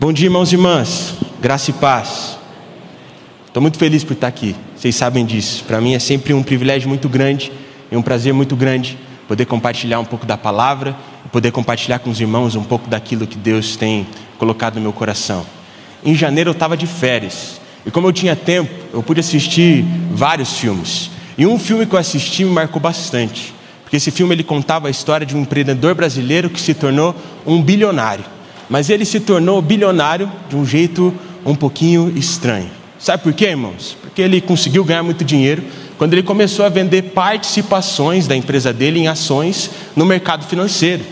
Bom dia, irmãos e irmãs. Graça e paz. Estou muito feliz por estar aqui. Vocês sabem disso. Para mim é sempre um privilégio muito grande e um prazer muito grande poder compartilhar um pouco da palavra poder compartilhar com os irmãos um pouco daquilo que Deus tem colocado no meu coração. Em janeiro eu estava de férias e como eu tinha tempo, eu pude assistir vários filmes. E um filme que eu assisti me marcou bastante, porque esse filme ele contava a história de um empreendedor brasileiro que se tornou um bilionário mas ele se tornou bilionário de um jeito um pouquinho estranho. Sabe por quê, irmãos? Porque ele conseguiu ganhar muito dinheiro quando ele começou a vender participações da empresa dele em ações no mercado financeiro.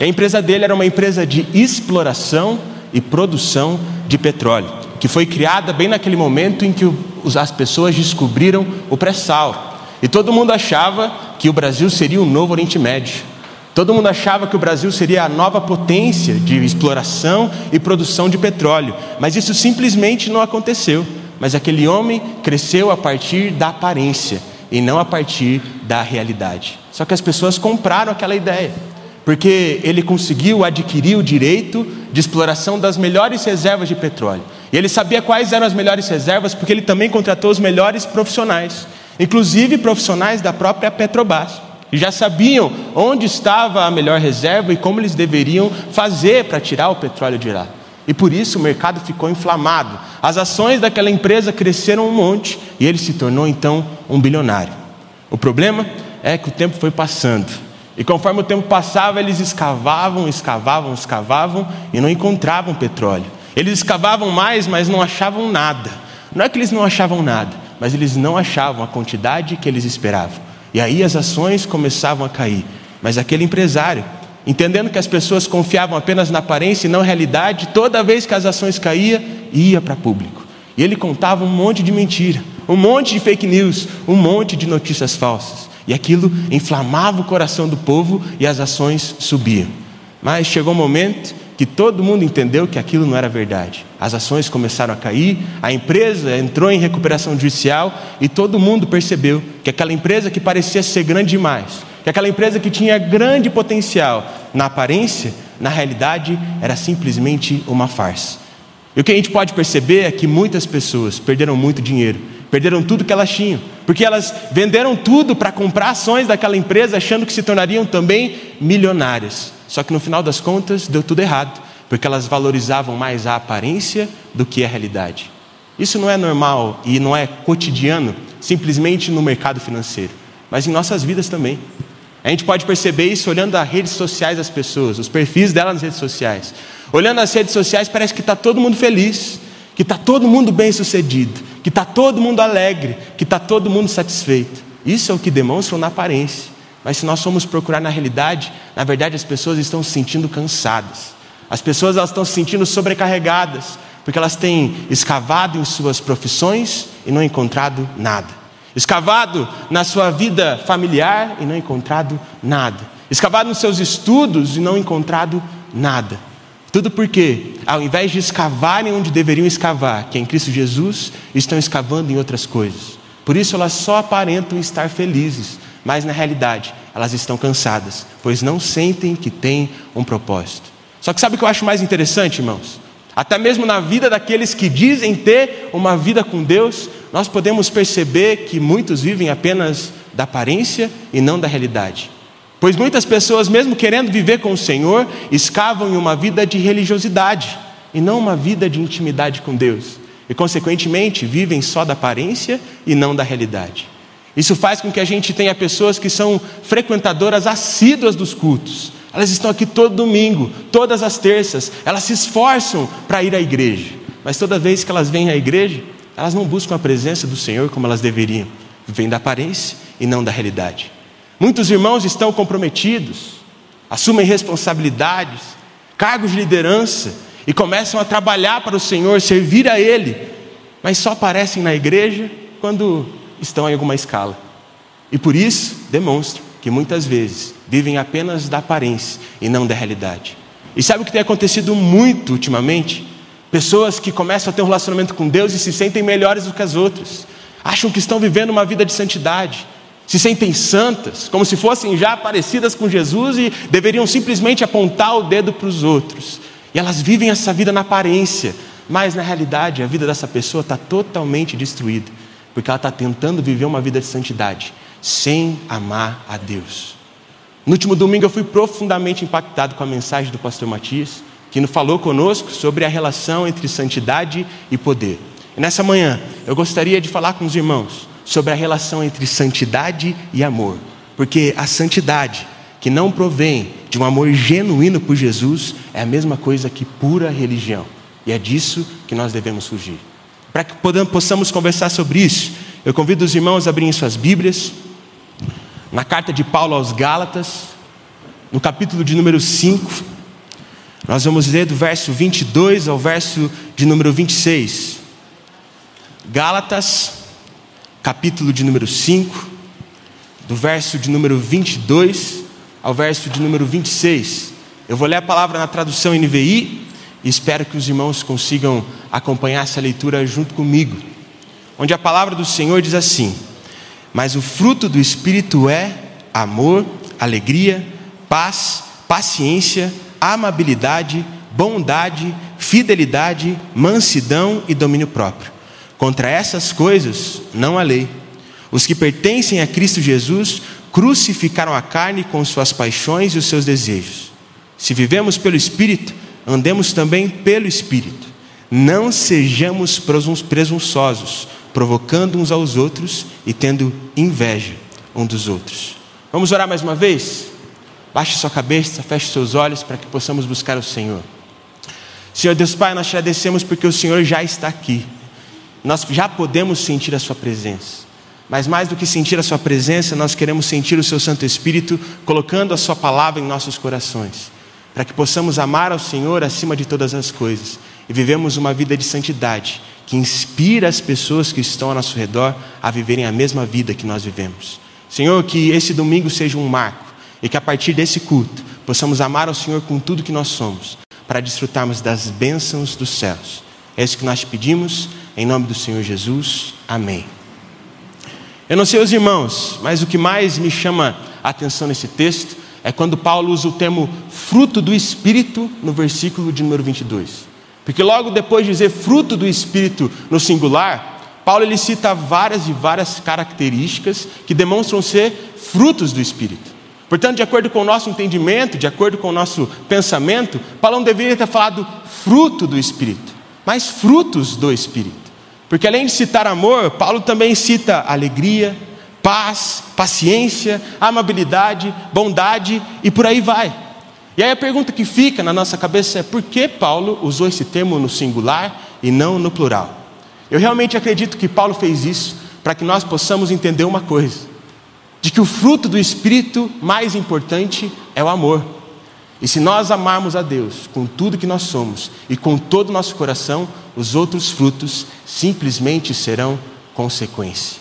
a empresa dele era uma empresa de exploração e produção de petróleo, que foi criada bem naquele momento em que as pessoas descobriram o pré-sal. E todo mundo achava que o Brasil seria o novo Oriente Médio. Todo mundo achava que o Brasil seria a nova potência de exploração e produção de petróleo, mas isso simplesmente não aconteceu. Mas aquele homem cresceu a partir da aparência e não a partir da realidade. Só que as pessoas compraram aquela ideia, porque ele conseguiu adquirir o direito de exploração das melhores reservas de petróleo. E ele sabia quais eram as melhores reservas, porque ele também contratou os melhores profissionais, inclusive profissionais da própria Petrobras já sabiam onde estava a melhor reserva e como eles deveriam fazer para tirar o petróleo de lá. E por isso o mercado ficou inflamado. As ações daquela empresa cresceram um monte e ele se tornou então um bilionário. O problema é que o tempo foi passando. E conforme o tempo passava, eles escavavam, escavavam, escavavam e não encontravam petróleo. Eles escavavam mais, mas não achavam nada. Não é que eles não achavam nada, mas eles não achavam a quantidade que eles esperavam. E aí as ações começavam a cair. Mas aquele empresário, entendendo que as pessoas confiavam apenas na aparência e não na realidade, toda vez que as ações caíam, ia para público. E ele contava um monte de mentira, um monte de fake news, um monte de notícias falsas. E aquilo inflamava o coração do povo e as ações subiam. Mas chegou um momento que todo mundo entendeu que aquilo não era verdade. As ações começaram a cair, a empresa entrou em recuperação judicial e todo mundo percebeu que aquela empresa que parecia ser grande demais, que aquela empresa que tinha grande potencial na aparência, na realidade era simplesmente uma farsa. E o que a gente pode perceber é que muitas pessoas perderam muito dinheiro, perderam tudo que elas tinham, porque elas venderam tudo para comprar ações daquela empresa achando que se tornariam também milionárias. Só que no final das contas deu tudo errado, porque elas valorizavam mais a aparência do que a realidade. Isso não é normal e não é cotidiano simplesmente no mercado financeiro, mas em nossas vidas também. A gente pode perceber isso olhando as redes sociais das pessoas, os perfis delas nas redes sociais. Olhando as redes sociais, parece que está todo mundo feliz, que está todo mundo bem sucedido, que está todo mundo alegre, que está todo mundo satisfeito. Isso é o que demonstram na aparência. Mas se nós formos procurar na realidade, na verdade as pessoas estão se sentindo cansadas. As pessoas elas estão se sentindo sobrecarregadas, porque elas têm escavado em suas profissões e não encontrado nada. Escavado na sua vida familiar e não encontrado nada. Escavado nos seus estudos e não encontrado nada. Tudo porque, ao invés de escavarem onde deveriam escavar, que é em Cristo Jesus, estão escavando em outras coisas. Por isso elas só aparentam estar felizes, mas na realidade elas estão cansadas, pois não sentem que têm um propósito. Só que sabe o que eu acho mais interessante, irmãos? Até mesmo na vida daqueles que dizem ter uma vida com Deus, nós podemos perceber que muitos vivem apenas da aparência e não da realidade. Pois muitas pessoas, mesmo querendo viver com o Senhor, escavam em uma vida de religiosidade e não uma vida de intimidade com Deus. E, consequentemente, vivem só da aparência e não da realidade. Isso faz com que a gente tenha pessoas que são frequentadoras assíduas dos cultos. Elas estão aqui todo domingo, todas as terças, elas se esforçam para ir à igreja. Mas toda vez que elas vêm à igreja, elas não buscam a presença do Senhor como elas deveriam. Vêm da aparência e não da realidade. Muitos irmãos estão comprometidos, assumem responsabilidades, cargos de liderança e começam a trabalhar para o Senhor, servir a Ele, mas só aparecem na igreja quando estão em alguma escala. E por isso demonstram que muitas vezes vivem apenas da aparência e não da realidade. E sabe o que tem acontecido muito ultimamente? Pessoas que começam a ter um relacionamento com Deus e se sentem melhores do que as outras, acham que estão vivendo uma vida de santidade, se sentem santas, como se fossem já parecidas com Jesus e deveriam simplesmente apontar o dedo para os outros. E elas vivem essa vida na aparência, mas na realidade a vida dessa pessoa está totalmente destruída, porque ela está tentando viver uma vida de santidade, sem amar a Deus. No último domingo eu fui profundamente impactado com a mensagem do pastor Matias, que nos falou conosco sobre a relação entre santidade e poder. E nessa manhã eu gostaria de falar com os irmãos sobre a relação entre santidade e amor, porque a santidade que não provém de um amor genuíno por Jesus é a mesma coisa que pura religião. E é disso que nós devemos fugir. Para que possamos conversar sobre isso, eu convido os irmãos a abrirem suas Bíblias, na carta de Paulo aos Gálatas, no capítulo de número 5, nós vamos ler do verso 22 ao verso de número 26. Gálatas, capítulo de número 5, do verso de número 22 ao verso de número 26. Eu vou ler a palavra na tradução NVI e espero que os irmãos consigam acompanhar essa leitura junto comigo. Onde a palavra do Senhor diz assim: Mas o fruto do Espírito é amor, alegria, paz, paciência, amabilidade, bondade, fidelidade, mansidão e domínio próprio. Contra essas coisas não há lei. Os que pertencem a Cristo Jesus crucificaram a carne com suas paixões e os seus desejos. Se vivemos pelo Espírito, andemos também pelo Espírito. Não sejamos presunçosos, provocando uns aos outros e tendo inveja um dos outros. Vamos orar mais uma vez? Baixe sua cabeça, feche seus olhos para que possamos buscar o Senhor. Senhor Deus Pai, nós te agradecemos porque o Senhor já está aqui. Nós já podemos sentir a Sua presença. Mas mais do que sentir a Sua presença, nós queremos sentir o Seu Santo Espírito colocando a Sua palavra em nossos corações, para que possamos amar ao Senhor acima de todas as coisas e vivemos uma vida de santidade que inspira as pessoas que estão ao nosso redor a viverem a mesma vida que nós vivemos. Senhor, que esse domingo seja um marco e que a partir desse culto possamos amar ao Senhor com tudo que nós somos, para desfrutarmos das bênçãos dos céus. É isso que nós te pedimos, em nome do Senhor Jesus. Amém. Eu não sei os irmãos, mas o que mais me chama a atenção nesse texto é quando Paulo usa o termo fruto do Espírito no versículo de número 22. Porque logo depois de dizer fruto do Espírito no singular, Paulo ele cita várias e várias características que demonstram ser frutos do Espírito. Portanto, de acordo com o nosso entendimento, de acordo com o nosso pensamento, Paulo não deveria ter falado fruto do Espírito, mas frutos do Espírito. Porque além de citar amor, Paulo também cita alegria, paz, paciência, amabilidade, bondade e por aí vai. E aí a pergunta que fica na nossa cabeça é por que Paulo usou esse termo no singular e não no plural? Eu realmente acredito que Paulo fez isso para que nós possamos entender uma coisa: de que o fruto do Espírito mais importante é o amor. E se nós amarmos a Deus com tudo que nós somos e com todo o nosso coração, os outros frutos simplesmente serão consequência.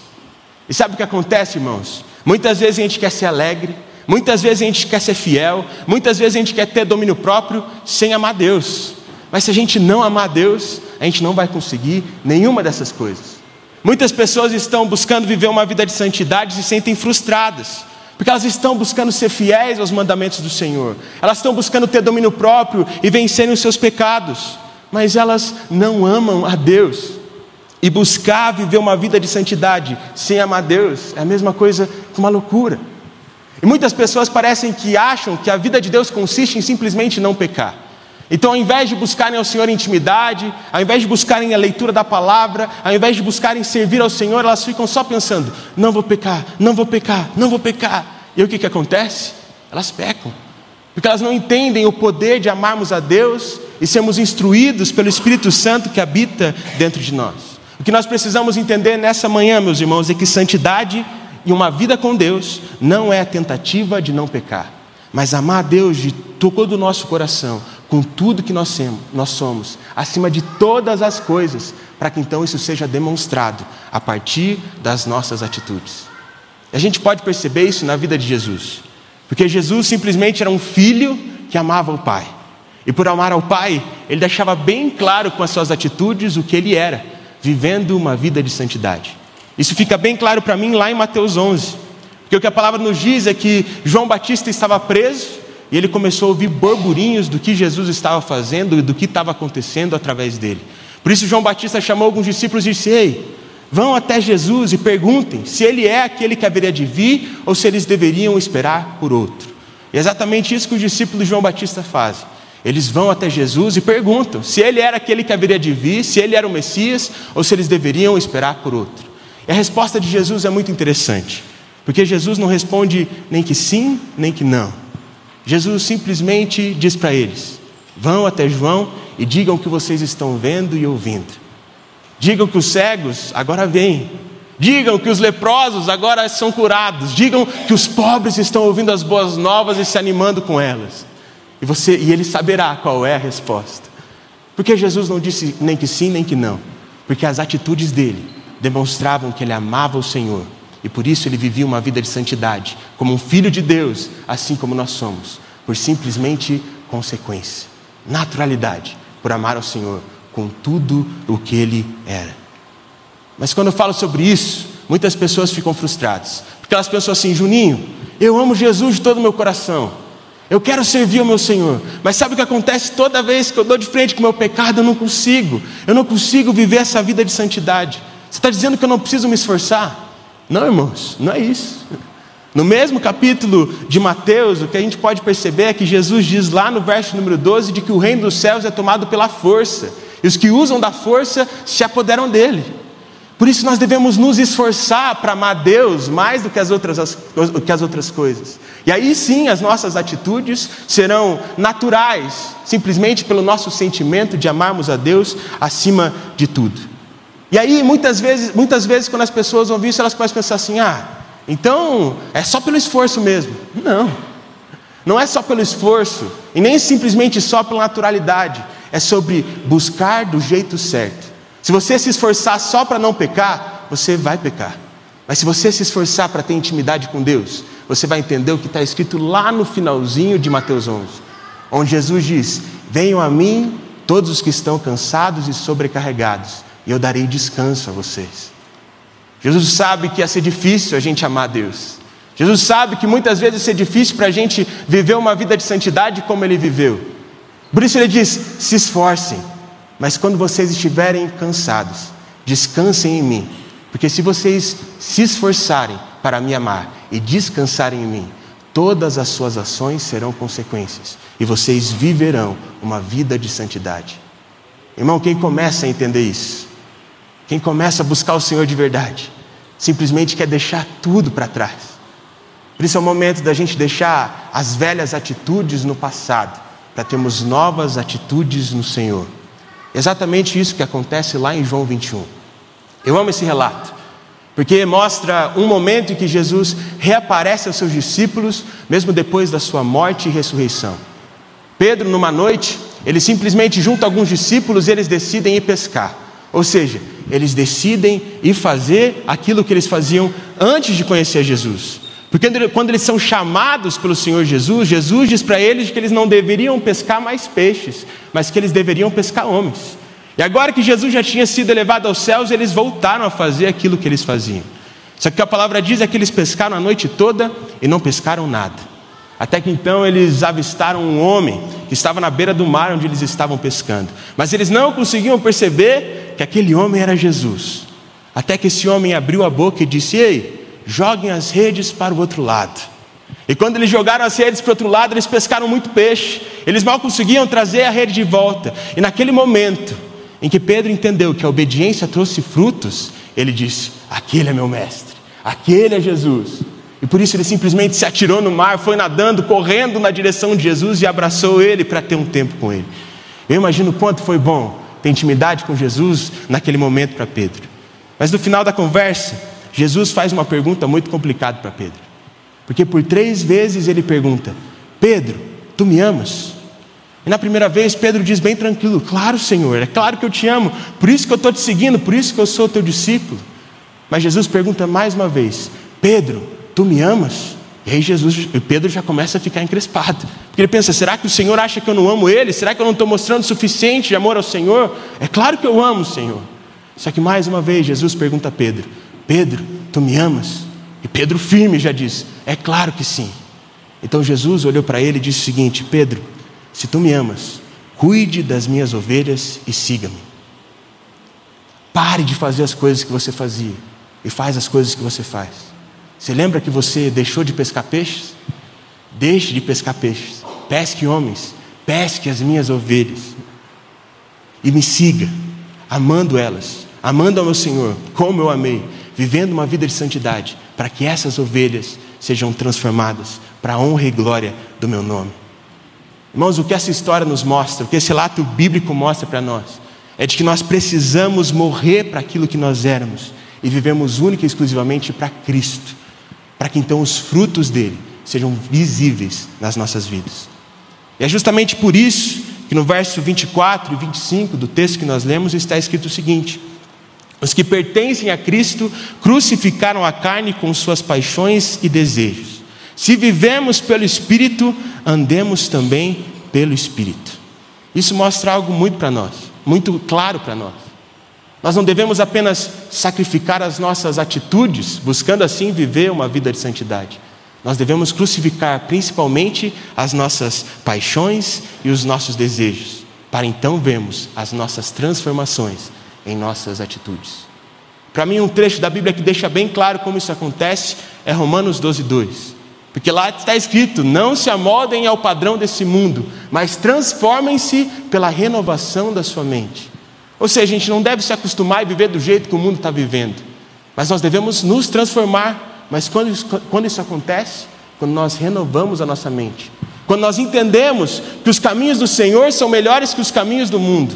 E sabe o que acontece, irmãos? Muitas vezes a gente quer ser alegre, muitas vezes a gente quer ser fiel, muitas vezes a gente quer ter domínio próprio sem amar Deus. Mas se a gente não amar Deus, a gente não vai conseguir nenhuma dessas coisas. Muitas pessoas estão buscando viver uma vida de santidade e se sentem frustradas porque elas estão buscando ser fiéis aos mandamentos do Senhor, elas estão buscando ter domínio próprio e vencerem os seus pecados, mas elas não amam a Deus. E buscar viver uma vida de santidade sem amar Deus é a mesma coisa que uma loucura. E muitas pessoas parecem que acham que a vida de Deus consiste em simplesmente não pecar. Então, ao invés de buscarem ao Senhor intimidade, ao invés de buscarem a leitura da palavra, ao invés de buscarem servir ao Senhor, elas ficam só pensando: não vou pecar, não vou pecar, não vou pecar. E o que, que acontece? Elas pecam, porque elas não entendem o poder de amarmos a Deus e sermos instruídos pelo Espírito Santo que habita dentro de nós. O que nós precisamos entender nessa manhã, meus irmãos, é que santidade e uma vida com Deus não é a tentativa de não pecar, mas amar a Deus de todo o nosso coração, com tudo que nós somos, acima de todas as coisas, para que então isso seja demonstrado a partir das nossas atitudes. A gente pode perceber isso na vida de Jesus, porque Jesus simplesmente era um filho que amava o Pai, e por amar ao Pai, ele deixava bem claro com as suas atitudes o que ele era, vivendo uma vida de santidade. Isso fica bem claro para mim lá em Mateus 11, porque o que a palavra nos diz é que João Batista estava preso, e ele começou a ouvir burburinhos do que Jesus estava fazendo e do que estava acontecendo através dele. Por isso, João Batista chamou alguns discípulos e disse: Ei, vão até Jesus e perguntem se ele é aquele que haveria de vir ou se eles deveriam esperar por outro. E é exatamente isso que os discípulos de João Batista fazem. Eles vão até Jesus e perguntam se ele era aquele que haveria de vir, se ele era o Messias ou se eles deveriam esperar por outro. E a resposta de Jesus é muito interessante, porque Jesus não responde nem que sim, nem que não. Jesus simplesmente diz para eles: vão até João e digam o que vocês estão vendo e ouvindo. Digam que os cegos agora vêm. Digam que os leprosos agora são curados. Digam que os pobres estão ouvindo as boas novas e se animando com elas. E, você, e ele saberá qual é a resposta. Porque Jesus não disse nem que sim, nem que não. Porque as atitudes dele demonstravam que ele amava o Senhor. E por isso ele vivia uma vida de santidade, como um filho de Deus, assim como nós somos, por simplesmente consequência, naturalidade, por amar ao Senhor com tudo o que ele era. Mas quando eu falo sobre isso, muitas pessoas ficam frustradas, porque elas pensam assim: Juninho, eu amo Jesus de todo o meu coração. Eu quero servir ao meu Senhor, mas sabe o que acontece toda vez que eu dou de frente com o meu pecado? Eu não consigo, eu não consigo viver essa vida de santidade. Você está dizendo que eu não preciso me esforçar? Não, irmãos, não é isso. No mesmo capítulo de Mateus, o que a gente pode perceber é que Jesus diz lá no verso número 12 de que o reino dos céus é tomado pela força, e os que usam da força se apoderam dele. Por isso nós devemos nos esforçar para amar Deus mais do que as, outras, as, que as outras coisas. E aí sim as nossas atitudes serão naturais, simplesmente pelo nosso sentimento de amarmos a Deus acima de tudo. E aí muitas vezes, muitas vezes quando as pessoas ouvem isso, elas a pensar assim: ah, então é só pelo esforço mesmo. Não, não é só pelo esforço, e nem simplesmente só pela naturalidade, é sobre buscar do jeito certo. Se você se esforçar só para não pecar, você vai pecar. Mas se você se esforçar para ter intimidade com Deus, você vai entender o que está escrito lá no finalzinho de Mateus 11, onde Jesus diz: Venham a mim todos os que estão cansados e sobrecarregados, e eu darei descanso a vocês. Jesus sabe que ia ser difícil a gente amar Deus. Jesus sabe que muitas vezes ia ser difícil para a gente viver uma vida de santidade como ele viveu. Por isso ele diz: se esforcem, mas quando vocês estiverem cansados, descansem em mim, porque se vocês se esforçarem para me amar e descansarem em mim, todas as suas ações serão consequências e vocês viverão uma vida de santidade. Irmão, quem começa a entender isso, quem começa a buscar o Senhor de verdade, simplesmente quer deixar tudo para trás. Por isso é o momento da gente deixar as velhas atitudes no passado, para termos novas atitudes no Senhor. Exatamente isso que acontece lá em João 21. Eu amo esse relato, porque mostra um momento em que Jesus reaparece aos seus discípulos, mesmo depois da sua morte e ressurreição. Pedro, numa noite, ele simplesmente junta alguns discípulos e eles decidem ir pescar. Ou seja, eles decidem ir fazer aquilo que eles faziam antes de conhecer Jesus. Porque quando eles são chamados pelo Senhor Jesus, Jesus diz para eles que eles não deveriam pescar mais peixes, mas que eles deveriam pescar homens. E agora que Jesus já tinha sido elevado aos céus, eles voltaram a fazer aquilo que eles faziam. Só que a palavra diz é que eles pescaram a noite toda e não pescaram nada. Até que então eles avistaram um homem que estava na beira do mar onde eles estavam pescando. Mas eles não conseguiam perceber que aquele homem era Jesus. Até que esse homem abriu a boca e disse: Ei, joguem as redes para o outro lado. E quando eles jogaram as redes para o outro lado, eles pescaram muito peixe. Eles mal conseguiam trazer a rede de volta. E naquele momento em que Pedro entendeu que a obediência trouxe frutos, ele disse: Aquele é meu mestre, aquele é Jesus. E por isso ele simplesmente se atirou no mar, foi nadando, correndo na direção de Jesus e abraçou ele para ter um tempo com ele. Eu imagino quanto foi bom ter intimidade com Jesus naquele momento para Pedro. Mas no final da conversa, Jesus faz uma pergunta muito complicada para Pedro. Porque por três vezes ele pergunta: Pedro, tu me amas? E na primeira vez Pedro diz bem tranquilo: Claro, Senhor, é claro que eu te amo, por isso que eu estou te seguindo, por isso que eu sou teu discípulo. Mas Jesus pergunta mais uma vez: Pedro, tu me amas? E aí Jesus, Pedro já começa a ficar encrespado. Porque ele pensa: será que o Senhor acha que eu não amo ele? Será que eu não estou mostrando suficiente de amor ao Senhor? É claro que eu amo o Senhor. Só que mais uma vez Jesus pergunta a Pedro: Pedro, tu me amas? E Pedro, firme, já diz: É claro que sim. Então Jesus olhou para ele e disse o seguinte: Pedro, se tu me amas, cuide das minhas ovelhas e siga-me. Pare de fazer as coisas que você fazia e faz as coisas que você faz. Você lembra que você deixou de pescar peixes? Deixe de pescar peixes. Pesque homens, pesque as minhas ovelhas. E me siga, amando elas, amando ao meu Senhor, como eu amei, vivendo uma vida de santidade, para que essas ovelhas sejam transformadas para a honra e glória do meu nome. Irmãos, o que essa história nos mostra, o que esse relato bíblico mostra para nós, é de que nós precisamos morrer para aquilo que nós éramos e vivemos única e exclusivamente para Cristo, para que então os frutos dele sejam visíveis nas nossas vidas. E é justamente por isso que no verso 24 e 25 do texto que nós lemos está escrito o seguinte: Os que pertencem a Cristo crucificaram a carne com suas paixões e desejos. Se vivemos pelo Espírito, andemos também pelo Espírito. Isso mostra algo muito para nós, muito claro para nós. Nós não devemos apenas sacrificar as nossas atitudes, buscando assim viver uma vida de santidade. Nós devemos crucificar principalmente as nossas paixões e os nossos desejos, para então vermos as nossas transformações em nossas atitudes. Para mim, um trecho da Bíblia que deixa bem claro como isso acontece é Romanos 12, 2. Porque lá está escrito: não se amoldem ao padrão desse mundo, mas transformem-se pela renovação da sua mente. Ou seja, a gente não deve se acostumar e viver do jeito que o mundo está vivendo, mas nós devemos nos transformar mas quando isso, quando isso acontece? Quando nós renovamos a nossa mente. Quando nós entendemos que os caminhos do Senhor são melhores que os caminhos do mundo.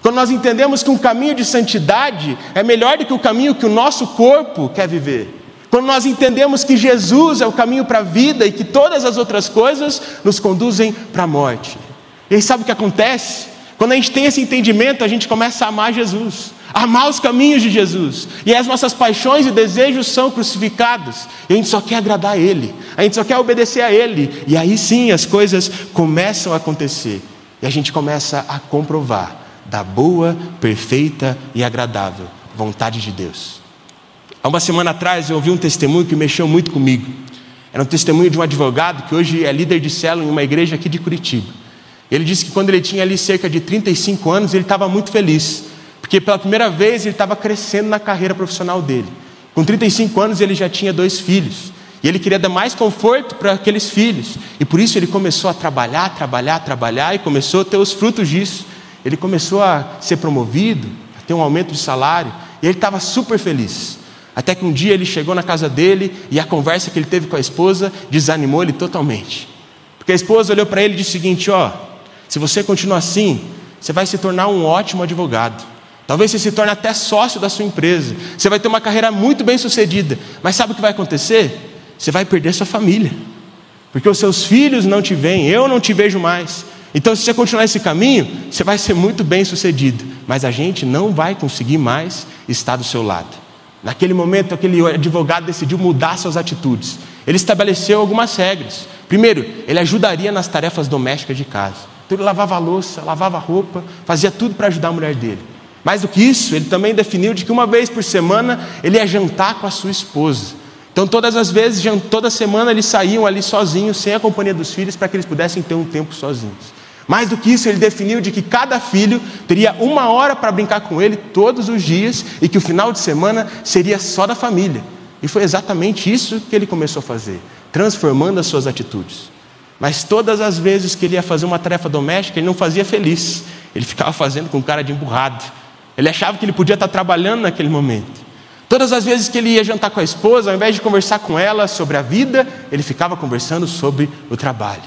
Quando nós entendemos que um caminho de santidade é melhor do que o caminho que o nosso corpo quer viver. Quando nós entendemos que Jesus é o caminho para a vida e que todas as outras coisas nos conduzem para a morte. E aí sabe o que acontece? Quando a gente tem esse entendimento, a gente começa a amar Jesus amar os caminhos de Jesus. E as nossas paixões e desejos são crucificados. E a gente só quer agradar a Ele, a gente só quer obedecer a Ele. E aí sim as coisas começam a acontecer. E a gente começa a comprovar da boa, perfeita e agradável vontade de Deus. Há uma semana atrás eu ouvi um testemunho que mexeu muito comigo. Era um testemunho de um advogado que hoje é líder de célula em uma igreja aqui de Curitiba. Ele disse que quando ele tinha ali cerca de 35 anos, ele estava muito feliz porque pela primeira vez ele estava crescendo na carreira profissional dele. Com 35 anos ele já tinha dois filhos. E ele queria dar mais conforto para aqueles filhos. E por isso ele começou a trabalhar, trabalhar, trabalhar e começou a ter os frutos disso. Ele começou a ser promovido, a ter um aumento de salário. E ele estava super feliz. Até que um dia ele chegou na casa dele e a conversa que ele teve com a esposa desanimou ele totalmente. Porque a esposa olhou para ele e disse o seguinte: Ó, se você continuar assim, você vai se tornar um ótimo advogado. Talvez você se torne até sócio da sua empresa. Você vai ter uma carreira muito bem sucedida. Mas sabe o que vai acontecer? Você vai perder sua família. Porque os seus filhos não te veem, eu não te vejo mais. Então, se você continuar esse caminho, você vai ser muito bem sucedido. Mas a gente não vai conseguir mais estar do seu lado. Naquele momento, aquele advogado decidiu mudar suas atitudes. Ele estabeleceu algumas regras. Primeiro, ele ajudaria nas tarefas domésticas de casa. Então, ele lavava a louça, lavava a roupa, fazia tudo para ajudar a mulher dele. Mais do que isso, ele também definiu de que uma vez por semana ele ia jantar com a sua esposa. Então, todas as vezes, toda semana, eles saíam ali sozinhos, sem a companhia dos filhos, para que eles pudessem ter um tempo sozinhos. Mais do que isso, ele definiu de que cada filho teria uma hora para brincar com ele todos os dias e que o final de semana seria só da família. E foi exatamente isso que ele começou a fazer, transformando as suas atitudes. Mas todas as vezes que ele ia fazer uma tarefa doméstica, ele não fazia feliz, ele ficava fazendo com cara de emburrado. Ele achava que ele podia estar trabalhando naquele momento. Todas as vezes que ele ia jantar com a esposa, ao invés de conversar com ela sobre a vida, ele ficava conversando sobre o trabalho.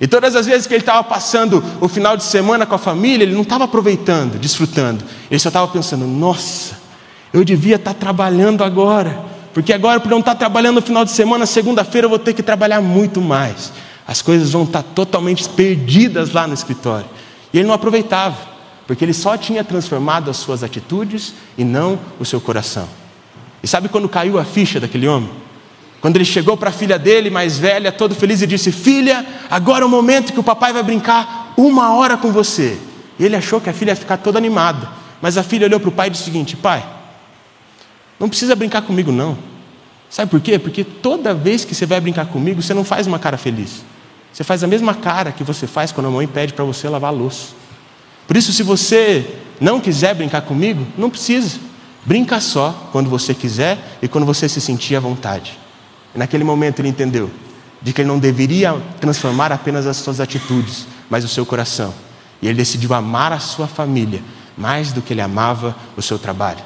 E todas as vezes que ele estava passando o final de semana com a família, ele não estava aproveitando, desfrutando. Ele só estava pensando: nossa, eu devia estar trabalhando agora, porque agora, por não estar trabalhando no final de semana, segunda-feira eu vou ter que trabalhar muito mais. As coisas vão estar totalmente perdidas lá no escritório. E ele não aproveitava porque ele só tinha transformado as suas atitudes e não o seu coração. E sabe quando caiu a ficha daquele homem? Quando ele chegou para a filha dele, mais velha, todo feliz, e disse: Filha, agora é o momento que o papai vai brincar uma hora com você. E ele achou que a filha ia ficar toda animada. Mas a filha olhou para o pai e disse o seguinte: Pai, não precisa brincar comigo, não. Sabe por quê? Porque toda vez que você vai brincar comigo, você não faz uma cara feliz. Você faz a mesma cara que você faz quando a mãe pede para você lavar a louça. Por isso, se você não quiser brincar comigo, não precisa. Brinca só quando você quiser e quando você se sentir à vontade. E naquele momento ele entendeu de que ele não deveria transformar apenas as suas atitudes, mas o seu coração. E ele decidiu amar a sua família mais do que ele amava o seu trabalho.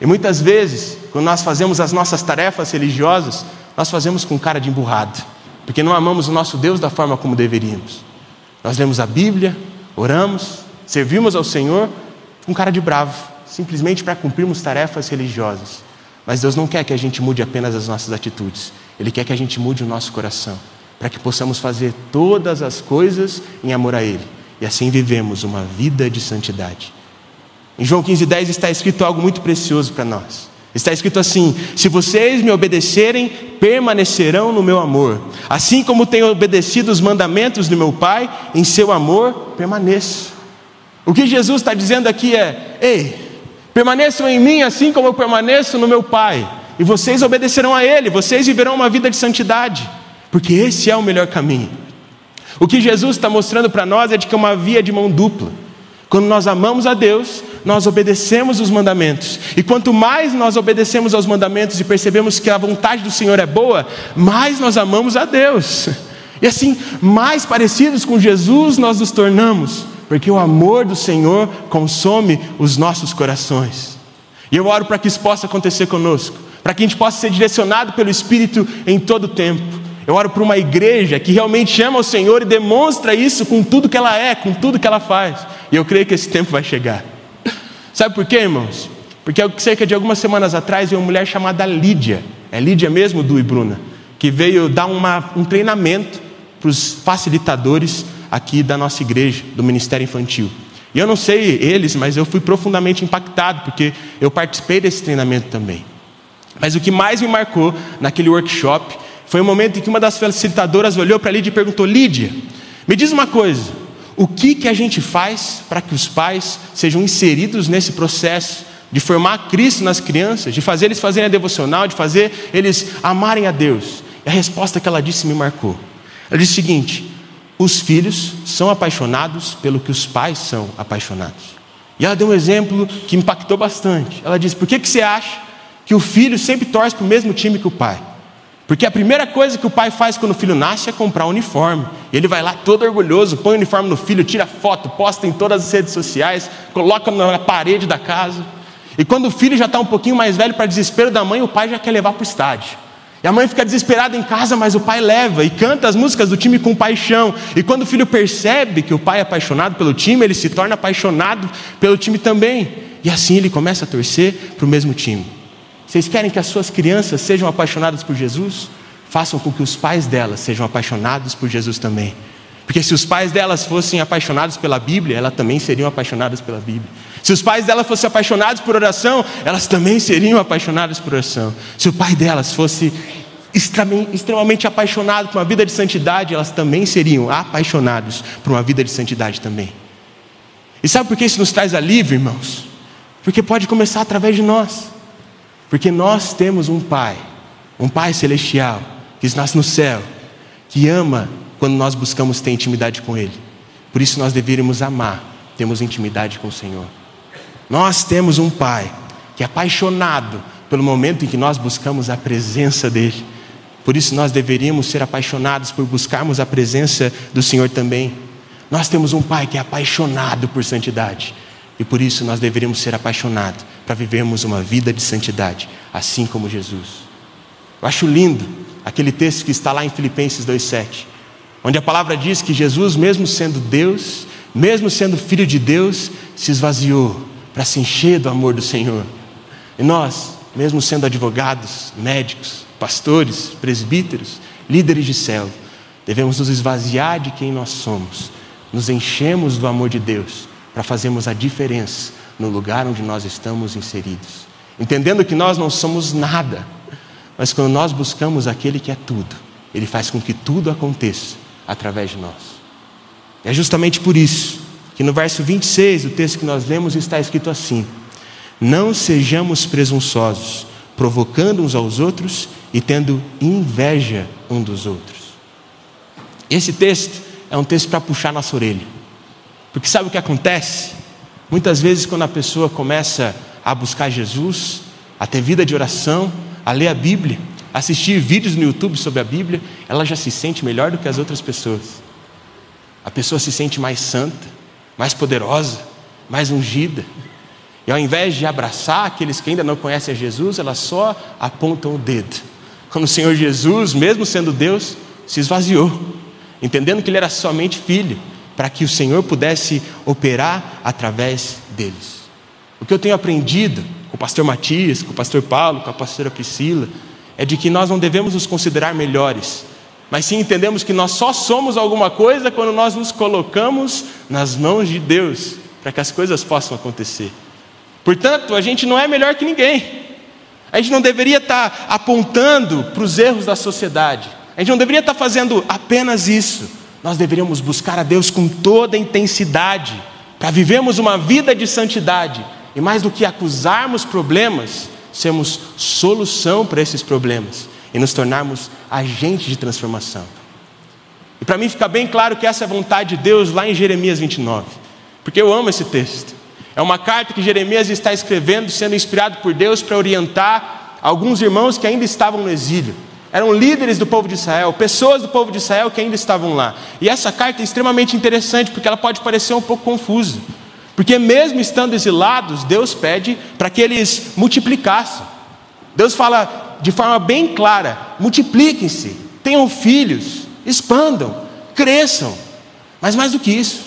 E muitas vezes, quando nós fazemos as nossas tarefas religiosas, nós fazemos com cara de emburrado, porque não amamos o nosso Deus da forma como deveríamos. Nós lemos a Bíblia, oramos, Servimos ao Senhor com cara de bravo, simplesmente para cumprirmos tarefas religiosas. Mas Deus não quer que a gente mude apenas as nossas atitudes, Ele quer que a gente mude o nosso coração, para que possamos fazer todas as coisas em amor a Ele, e assim vivemos uma vida de santidade. Em João 15,10 está escrito algo muito precioso para nós. Está escrito assim: Se vocês me obedecerem, permanecerão no meu amor. Assim como tenho obedecido os mandamentos do meu Pai, em seu amor permaneço. O que Jesus está dizendo aqui é: ei, permaneçam em mim assim como eu permaneço no meu Pai, e vocês obedecerão a Ele, vocês viverão uma vida de santidade, porque esse é o melhor caminho. O que Jesus está mostrando para nós é de que é uma via de mão dupla. Quando nós amamos a Deus, nós obedecemos os mandamentos. E quanto mais nós obedecemos aos mandamentos e percebemos que a vontade do Senhor é boa, mais nós amamos a Deus. E assim, mais parecidos com Jesus nós nos tornamos porque o amor do Senhor consome os nossos corações. E eu oro para que isso possa acontecer conosco, para que a gente possa ser direcionado pelo Espírito em todo o tempo. Eu oro por uma igreja que realmente ama o Senhor e demonstra isso com tudo que ela é, com tudo que ela faz. E eu creio que esse tempo vai chegar. Sabe por quê, irmãos? Porque cerca de algumas semanas atrás veio uma mulher chamada Lídia, é Lídia mesmo, e Bruna, que veio dar uma, um treinamento para os facilitadores aqui da nossa igreja, do Ministério Infantil. E eu não sei eles, mas eu fui profundamente impactado, porque eu participei desse treinamento também. Mas o que mais me marcou naquele workshop foi o momento em que uma das facilitadoras olhou para Lídia e perguntou: Lídia, me diz uma coisa, o que, que a gente faz para que os pais sejam inseridos nesse processo de formar Cristo nas crianças, de fazer eles fazerem a devocional, de fazer eles amarem a Deus? E a resposta que ela disse me marcou. Ela disse o seguinte: os filhos são apaixonados pelo que os pais são apaixonados. E ela deu um exemplo que impactou bastante. Ela disse: Por que, que você acha que o filho sempre torce para o mesmo time que o pai? Porque a primeira coisa que o pai faz quando o filho nasce é comprar um uniforme. Ele vai lá todo orgulhoso, põe o uniforme no filho, tira foto, posta em todas as redes sociais, coloca na parede da casa. E quando o filho já está um pouquinho mais velho, para desespero da mãe, o pai já quer levar para o estádio. E a mãe fica desesperada em casa, mas o pai leva e canta as músicas do time com paixão. E quando o filho percebe que o pai é apaixonado pelo time, ele se torna apaixonado pelo time também. E assim ele começa a torcer para o mesmo time. Vocês querem que as suas crianças sejam apaixonadas por Jesus? Façam com que os pais delas sejam apaixonados por Jesus também. Porque se os pais delas fossem apaixonados pela Bíblia, elas também seriam apaixonadas pela Bíblia. Se os pais delas fossem apaixonados por oração, elas também seriam apaixonadas por oração. Se o pai delas fosse extremamente apaixonado por uma vida de santidade, elas também seriam apaixonados por uma vida de santidade também. E sabe por que isso nos traz alívio, irmãos? Porque pode começar através de nós. Porque nós temos um Pai, um Pai celestial, que nasce no céu, que ama quando nós buscamos ter intimidade com Ele. Por isso nós deveríamos amar, temos intimidade com o Senhor. Nós temos um Pai que é apaixonado pelo momento em que nós buscamos a presença dEle. Por isso nós deveríamos ser apaixonados por buscarmos a presença do Senhor também. Nós temos um Pai que é apaixonado por santidade. E por isso nós deveríamos ser apaixonados para vivermos uma vida de santidade, assim como Jesus. Eu acho lindo aquele texto que está lá em Filipenses 2,7, onde a palavra diz que Jesus, mesmo sendo Deus, mesmo sendo filho de Deus, se esvaziou para se encher do amor do Senhor. E nós, mesmo sendo advogados, médicos, pastores, presbíteros, líderes de céu, devemos nos esvaziar de quem nós somos, nos enchemos do amor de Deus para fazermos a diferença no lugar onde nós estamos inseridos. Entendendo que nós não somos nada, mas quando nós buscamos aquele que é tudo, ele faz com que tudo aconteça através de nós. É justamente por isso que no verso 26, o texto que nós lemos, está escrito assim: Não sejamos presunçosos, provocando uns aos outros e tendo inveja um dos outros. Esse texto é um texto para puxar nossa orelha. Porque sabe o que acontece? Muitas vezes, quando a pessoa começa a buscar Jesus, a ter vida de oração, a ler a Bíblia, assistir vídeos no YouTube sobre a Bíblia, ela já se sente melhor do que as outras pessoas. A pessoa se sente mais santa, mais poderosa, mais ungida. E ao invés de abraçar aqueles que ainda não conhecem a Jesus, elas só apontam o dedo. Quando o Senhor Jesus, mesmo sendo Deus, se esvaziou, entendendo que ele era somente filho, para que o Senhor pudesse operar através deles. O que eu tenho aprendido com o pastor Matias, com o pastor Paulo, com a pastora Priscila, é de que nós não devemos nos considerar melhores, mas sim entendemos que nós só somos alguma coisa quando nós nos colocamos nas mãos de Deus, para que as coisas possam acontecer. Portanto, a gente não é melhor que ninguém. A gente não deveria estar apontando para os erros da sociedade. A gente não deveria estar fazendo apenas isso. Nós deveríamos buscar a Deus com toda intensidade, para vivermos uma vida de santidade. E mais do que acusarmos problemas, sermos solução para esses problemas e nos tornarmos agentes de transformação. E para mim fica bem claro que essa é a vontade de Deus lá em Jeremias 29, porque eu amo esse texto. É uma carta que Jeremias está escrevendo, sendo inspirado por Deus para orientar alguns irmãos que ainda estavam no exílio. Eram líderes do povo de Israel, pessoas do povo de Israel que ainda estavam lá. E essa carta é extremamente interessante porque ela pode parecer um pouco confusa. Porque, mesmo estando exilados, Deus pede para que eles multiplicassem. Deus fala de forma bem clara: multipliquem-se, tenham filhos, expandam, cresçam. Mas mais do que isso,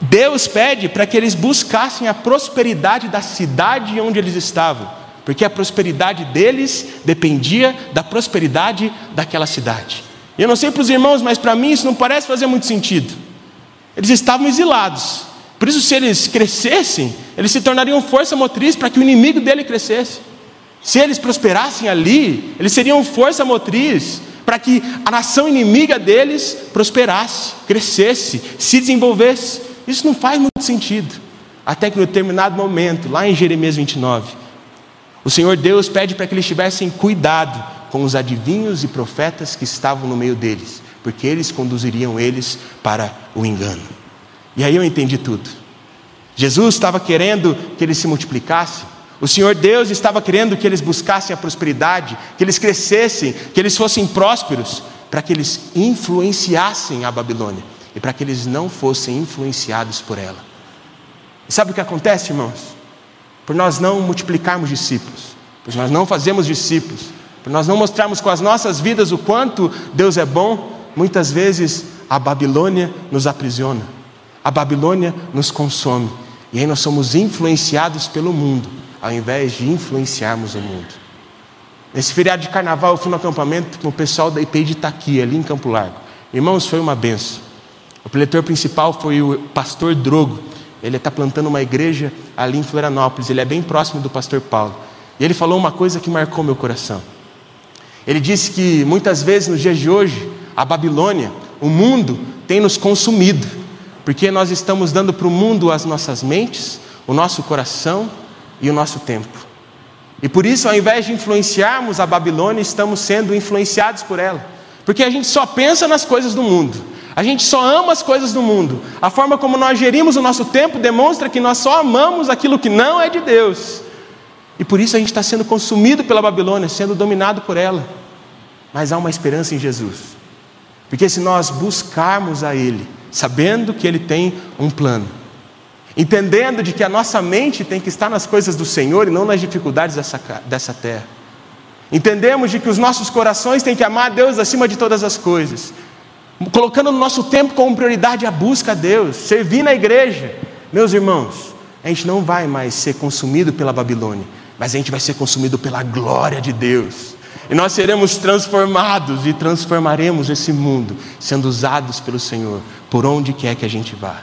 Deus pede para que eles buscassem a prosperidade da cidade onde eles estavam, porque a prosperidade deles dependia da prosperidade daquela cidade. E eu não sei para os irmãos, mas para mim isso não parece fazer muito sentido. Eles estavam exilados, por isso, se eles crescessem, eles se tornariam força motriz para que o inimigo dele crescesse. Se eles prosperassem ali, eles seriam força motriz para que a nação inimiga deles prosperasse, crescesse, se desenvolvesse. Isso não faz muito sentido. Até que, em determinado momento, lá em Jeremias 29, o Senhor Deus pede para que eles tivessem cuidado com os adivinhos e profetas que estavam no meio deles, porque eles conduziriam eles para o engano. E aí eu entendi tudo. Jesus estava querendo que eles se multiplicassem. O Senhor Deus estava querendo que eles buscassem a prosperidade, que eles crescessem, que eles fossem prósperos, para que eles influenciassem a Babilônia e para que eles não fossem influenciados por ela. E sabe o que acontece, irmãos? Por nós não multiplicarmos discípulos, por nós não fazemos discípulos, por nós não mostrarmos com as nossas vidas o quanto Deus é bom, muitas vezes a Babilônia nos aprisiona, a Babilônia nos consome, e aí nós somos influenciados pelo mundo, ao invés de influenciarmos o mundo. Nesse feriado de carnaval, eu fui no acampamento com o pessoal da IPI de Itaqui, ali em Campo Largo. Irmãos, foi uma benção. O preletor principal foi o pastor Drogo. Ele está plantando uma igreja ali em Florianópolis. Ele é bem próximo do pastor Paulo. E ele falou uma coisa que marcou meu coração. Ele disse que muitas vezes nos dias de hoje, a Babilônia, o mundo, tem nos consumido, porque nós estamos dando para o mundo as nossas mentes, o nosso coração e o nosso tempo. E por isso, ao invés de influenciarmos a Babilônia, estamos sendo influenciados por ela, porque a gente só pensa nas coisas do mundo. A gente só ama as coisas do mundo. A forma como nós gerimos o nosso tempo demonstra que nós só amamos aquilo que não é de Deus. E por isso a gente está sendo consumido pela Babilônia, sendo dominado por ela. Mas há uma esperança em Jesus. Porque se nós buscarmos a Ele, sabendo que Ele tem um plano, entendendo de que a nossa mente tem que estar nas coisas do Senhor e não nas dificuldades dessa, dessa terra, entendemos de que os nossos corações têm que amar a Deus acima de todas as coisas, colocando no nosso tempo como prioridade a busca a Deus, servir na igreja. Meus irmãos, a gente não vai mais ser consumido pela Babilônia, mas a gente vai ser consumido pela glória de Deus. E nós seremos transformados e transformaremos esse mundo, sendo usados pelo Senhor, por onde quer que a gente vá.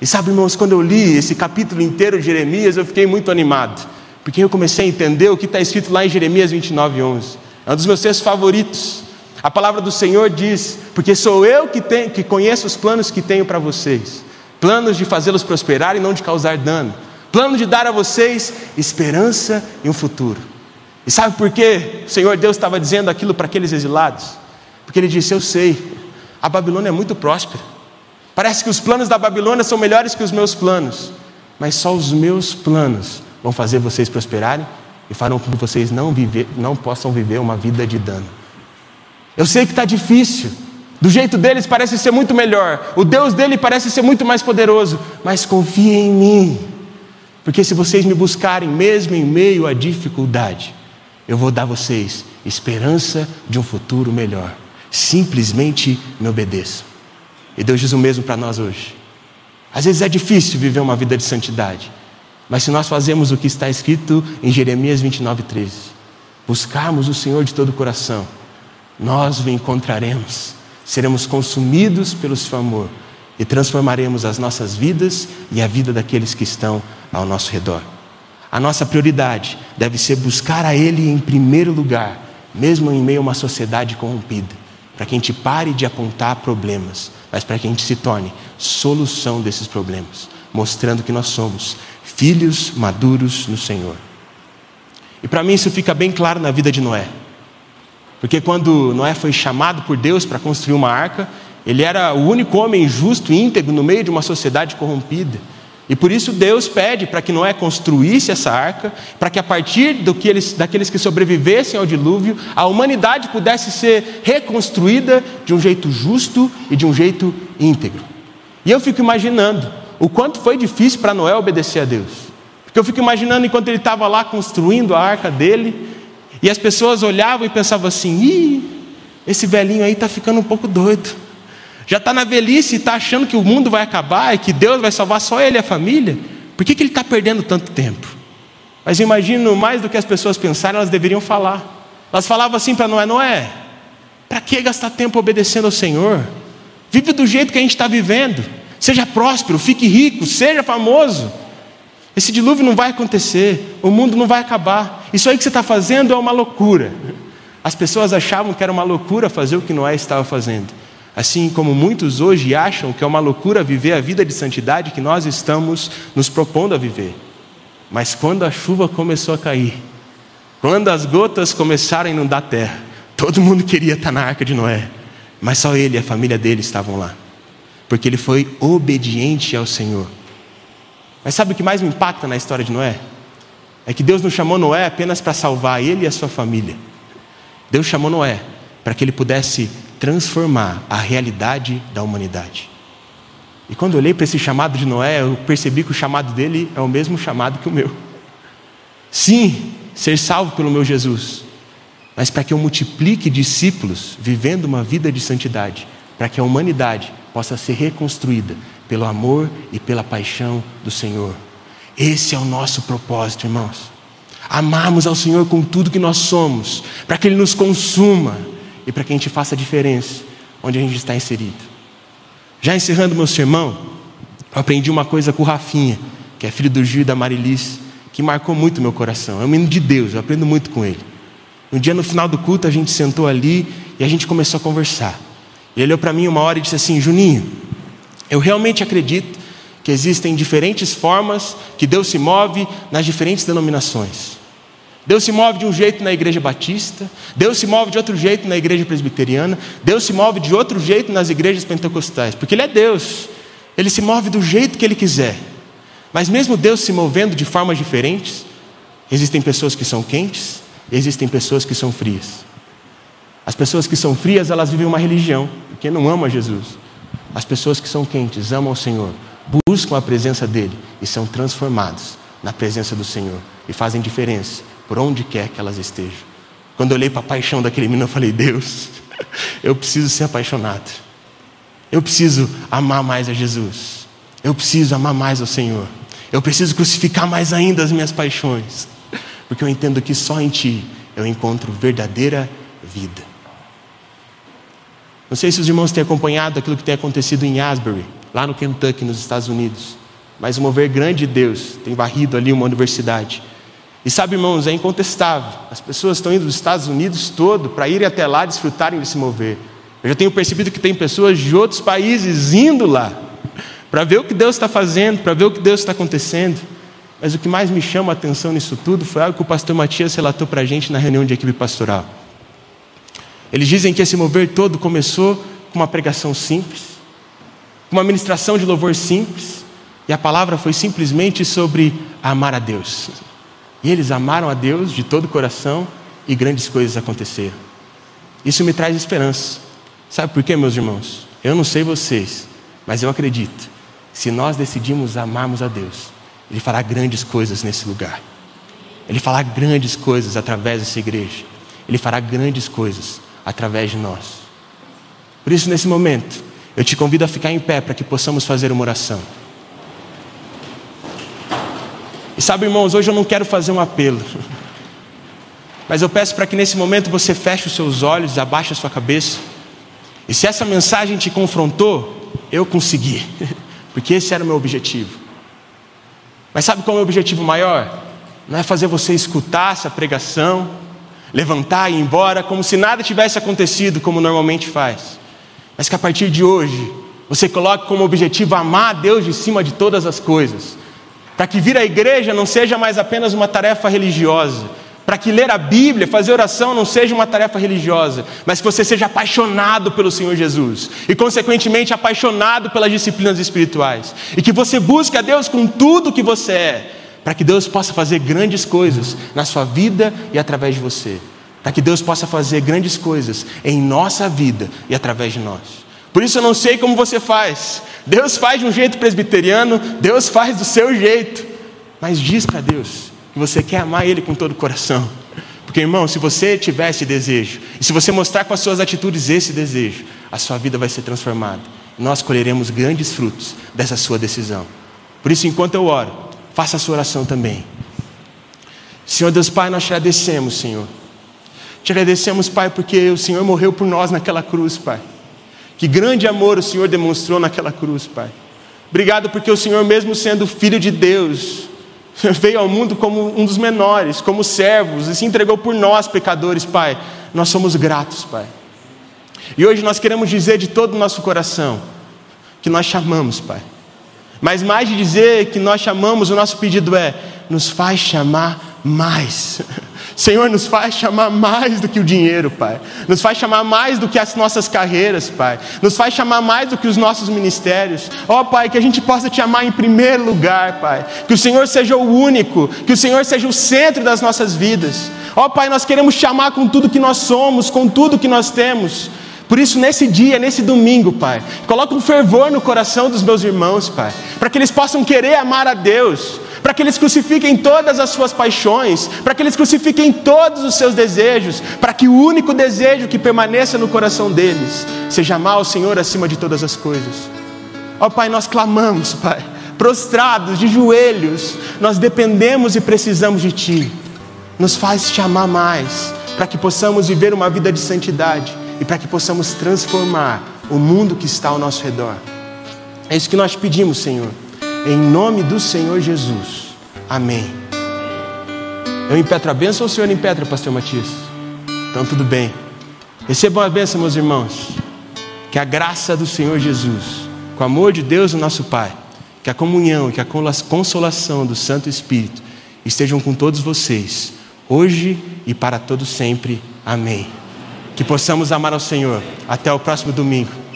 E sabe, irmãos, quando eu li esse capítulo inteiro de Jeremias, eu fiquei muito animado, porque eu comecei a entender o que está escrito lá em Jeremias 29, 11. É um dos meus textos favoritos. A palavra do Senhor diz: Porque sou eu que, tenho, que conheço os planos que tenho para vocês, planos de fazê-los prosperar e não de causar dano, plano de dar a vocês esperança e um futuro. E sabe por que o Senhor Deus estava dizendo aquilo para aqueles exilados? Porque ele disse: Eu sei, a Babilônia é muito próspera. Parece que os planos da Babilônia são melhores que os meus planos, mas só os meus planos vão fazer vocês prosperarem e farão com que vocês não, viver, não possam viver uma vida de dano. Eu sei que está difícil, do jeito deles parece ser muito melhor, o Deus dele parece ser muito mais poderoso, mas confie em mim, porque se vocês me buscarem, mesmo em meio à dificuldade, eu vou dar a vocês esperança de um futuro melhor. Simplesmente me obedeçam. E Deus diz o mesmo para nós hoje. Às vezes é difícil viver uma vida de santidade, mas se nós fazemos o que está escrito em Jeremias 29, 13, buscarmos o Senhor de todo o coração, nós o encontraremos, seremos consumidos pelo seu amor e transformaremos as nossas vidas e a vida daqueles que estão ao nosso redor. A nossa prioridade deve ser buscar a Ele em primeiro lugar, mesmo em meio a uma sociedade corrompida, para que a gente pare de apontar problemas, mas para que a gente se torne solução desses problemas, mostrando que nós somos filhos maduros no Senhor. E para mim isso fica bem claro na vida de Noé. Porque quando Noé foi chamado por Deus para construir uma arca, ele era o único homem justo e íntegro no meio de uma sociedade corrompida. E por isso Deus pede para que Noé construísse essa arca, para que a partir do que eles, daqueles que sobrevivessem ao dilúvio, a humanidade pudesse ser reconstruída de um jeito justo e de um jeito íntegro. E eu fico imaginando o quanto foi difícil para Noé obedecer a Deus. Porque eu fico imaginando enquanto ele estava lá construindo a arca dele, e as pessoas olhavam e pensavam assim: ih, esse velhinho aí está ficando um pouco doido já está na velhice e está achando que o mundo vai acabar e que Deus vai salvar só ele e a família, por que, que ele está perdendo tanto tempo? Mas imagino mais do que as pessoas pensaram, elas deveriam falar. Elas falavam assim para Noé: Noé, para que gastar tempo obedecendo ao Senhor? Vive do jeito que a gente está vivendo. Seja próspero, fique rico, seja famoso. Esse dilúvio não vai acontecer, o mundo não vai acabar. Isso aí que você está fazendo é uma loucura. As pessoas achavam que era uma loucura fazer o que Noé estava fazendo. Assim como muitos hoje acham que é uma loucura viver a vida de santidade que nós estamos nos propondo a viver. Mas quando a chuva começou a cair, quando as gotas começaram a inundar a terra, todo mundo queria estar na arca de Noé, mas só ele e a família dele estavam lá, porque ele foi obediente ao Senhor. Mas sabe o que mais me impacta na história de Noé? É que Deus não chamou Noé apenas para salvar ele e a sua família. Deus chamou Noé para que ele pudesse transformar a realidade da humanidade. E quando eu olhei para esse chamado de Noé, eu percebi que o chamado dele é o mesmo chamado que o meu. Sim, ser salvo pelo meu Jesus, mas para que eu multiplique discípulos vivendo uma vida de santidade, para que a humanidade possa ser reconstruída pelo amor e pela paixão do Senhor. Esse é o nosso propósito, irmãos. Amarmos ao Senhor com tudo que nós somos, para que Ele nos consuma e para que a gente faça a diferença onde a gente está inserido. Já encerrando meu sermão, eu aprendi uma coisa com o Rafinha, que é filho do Gil e da Marilis, que marcou muito meu coração. É um menino de Deus, eu aprendo muito com ele. Um dia no final do culto a gente sentou ali e a gente começou a conversar. Ele olhou para mim uma hora e disse assim: Juninho, eu realmente acredito que existem diferentes formas que Deus se move nas diferentes denominações. Deus se move de um jeito na igreja batista, Deus se move de outro jeito na igreja presbiteriana, Deus se move de outro jeito nas igrejas pentecostais, porque Ele é Deus, Ele se move do jeito que Ele quiser. Mas mesmo Deus se movendo de formas diferentes, existem pessoas que são quentes, existem pessoas que são frias. As pessoas que são frias, elas vivem uma religião, porque não amam Jesus. As pessoas que são quentes, amam o Senhor, buscam a presença dEle e são transformados na presença do Senhor e fazem diferença por onde quer que elas estejam. Quando eu olhei para a paixão daquele menino, eu falei: Deus, eu preciso ser apaixonado. Eu preciso amar mais a Jesus. Eu preciso amar mais ao Senhor. Eu preciso crucificar mais ainda as minhas paixões. Porque eu entendo que só em Ti eu encontro verdadeira vida. Não sei se os irmãos têm acompanhado aquilo que tem acontecido em Asbury, lá no Kentucky, nos Estados Unidos. Mas o mover grande de Deus tem varrido ali uma universidade. E sabe, irmãos, é incontestável. As pessoas estão indo dos Estados Unidos todo para irem até lá desfrutarem de se mover. Eu já tenho percebido que tem pessoas de outros países indo lá para ver o que Deus está fazendo, para ver o que Deus está acontecendo. Mas o que mais me chama a atenção nisso tudo foi algo que o pastor Matias relatou para a gente na reunião de equipe pastoral. Eles dizem que esse mover todo começou com uma pregação simples, com uma ministração de louvor simples, e a palavra foi simplesmente sobre amar a Deus. E eles amaram a Deus de todo o coração e grandes coisas aconteceram. Isso me traz esperança. Sabe por quê, meus irmãos? Eu não sei vocês, mas eu acredito. Se nós decidimos amarmos a Deus, Ele fará grandes coisas nesse lugar. Ele fará grandes coisas através dessa igreja. Ele fará grandes coisas através de nós. Por isso, nesse momento, eu te convido a ficar em pé para que possamos fazer uma oração. E sabe, irmãos, hoje eu não quero fazer um apelo. Mas eu peço para que nesse momento você feche os seus olhos, abaixe a sua cabeça. E se essa mensagem te confrontou, eu consegui, porque esse era o meu objetivo. Mas sabe qual é o meu objetivo maior? Não é fazer você escutar essa pregação, levantar e ir embora como se nada tivesse acontecido, como normalmente faz. Mas que a partir de hoje, você coloque como objetivo amar a Deus de cima de todas as coisas. Para que vir à igreja não seja mais apenas uma tarefa religiosa, para que ler a Bíblia, fazer oração não seja uma tarefa religiosa, mas que você seja apaixonado pelo Senhor Jesus. E, consequentemente, apaixonado pelas disciplinas espirituais, e que você busque a Deus com tudo que você é, para que Deus possa fazer grandes coisas na sua vida e através de você, para que Deus possa fazer grandes coisas em nossa vida e através de nós. Por isso eu não sei como você faz. Deus faz de um jeito presbiteriano, Deus faz do seu jeito. Mas diz para Deus: que você quer amar Ele com todo o coração. Porque, irmão, se você tiver esse desejo, e se você mostrar com as suas atitudes esse desejo, a sua vida vai ser transformada. Nós colheremos grandes frutos dessa sua decisão. Por isso, enquanto eu oro, faça a sua oração também. Senhor Deus Pai, nós te agradecemos, Senhor. Te agradecemos, Pai, porque o Senhor morreu por nós naquela cruz, Pai. Que grande amor o Senhor demonstrou naquela cruz, Pai. Obrigado porque o Senhor, mesmo sendo filho de Deus, veio ao mundo como um dos menores, como servos, e se entregou por nós, pecadores, Pai. Nós somos gratos, Pai. E hoje nós queremos dizer de todo o nosso coração que nós chamamos, Pai. Mas mais de dizer que nós chamamos, o nosso pedido é: nos faz chamar mais. Senhor, nos faz chamar mais do que o dinheiro, Pai. Nos faz chamar mais do que as nossas carreiras, Pai. Nos faz chamar mais do que os nossos ministérios. Ó, oh, Pai, que a gente possa te amar em primeiro lugar, Pai. Que o Senhor seja o único, que o Senhor seja o centro das nossas vidas. Ó, oh, Pai, nós queremos te amar com tudo que nós somos, com tudo que nós temos. Por isso, nesse dia, nesse domingo, Pai, coloca um fervor no coração dos meus irmãos, Pai, para que eles possam querer amar a Deus, para que eles crucifiquem todas as suas paixões, para que eles crucifiquem todos os seus desejos, para que o único desejo que permaneça no coração deles seja amar o Senhor acima de todas as coisas. Ó oh, Pai, nós clamamos, Pai, prostrados, de joelhos, nós dependemos e precisamos de Ti. Nos faz te amar mais, para que possamos viver uma vida de santidade e para que possamos transformar o mundo que está ao nosso redor. É isso que nós pedimos, Senhor. Em nome do Senhor Jesus. Amém. Eu impetro a bênção ou o Senhor impetra, Pastor Matias? Então tudo bem. Recebam a bênção, meus irmãos. Que a graça do Senhor Jesus, com o amor de Deus, o nosso Pai, que a comunhão, que a consolação do Santo Espírito estejam com todos vocês, hoje e para todo sempre. Amém. Que possamos amar ao Senhor. Até o próximo domingo.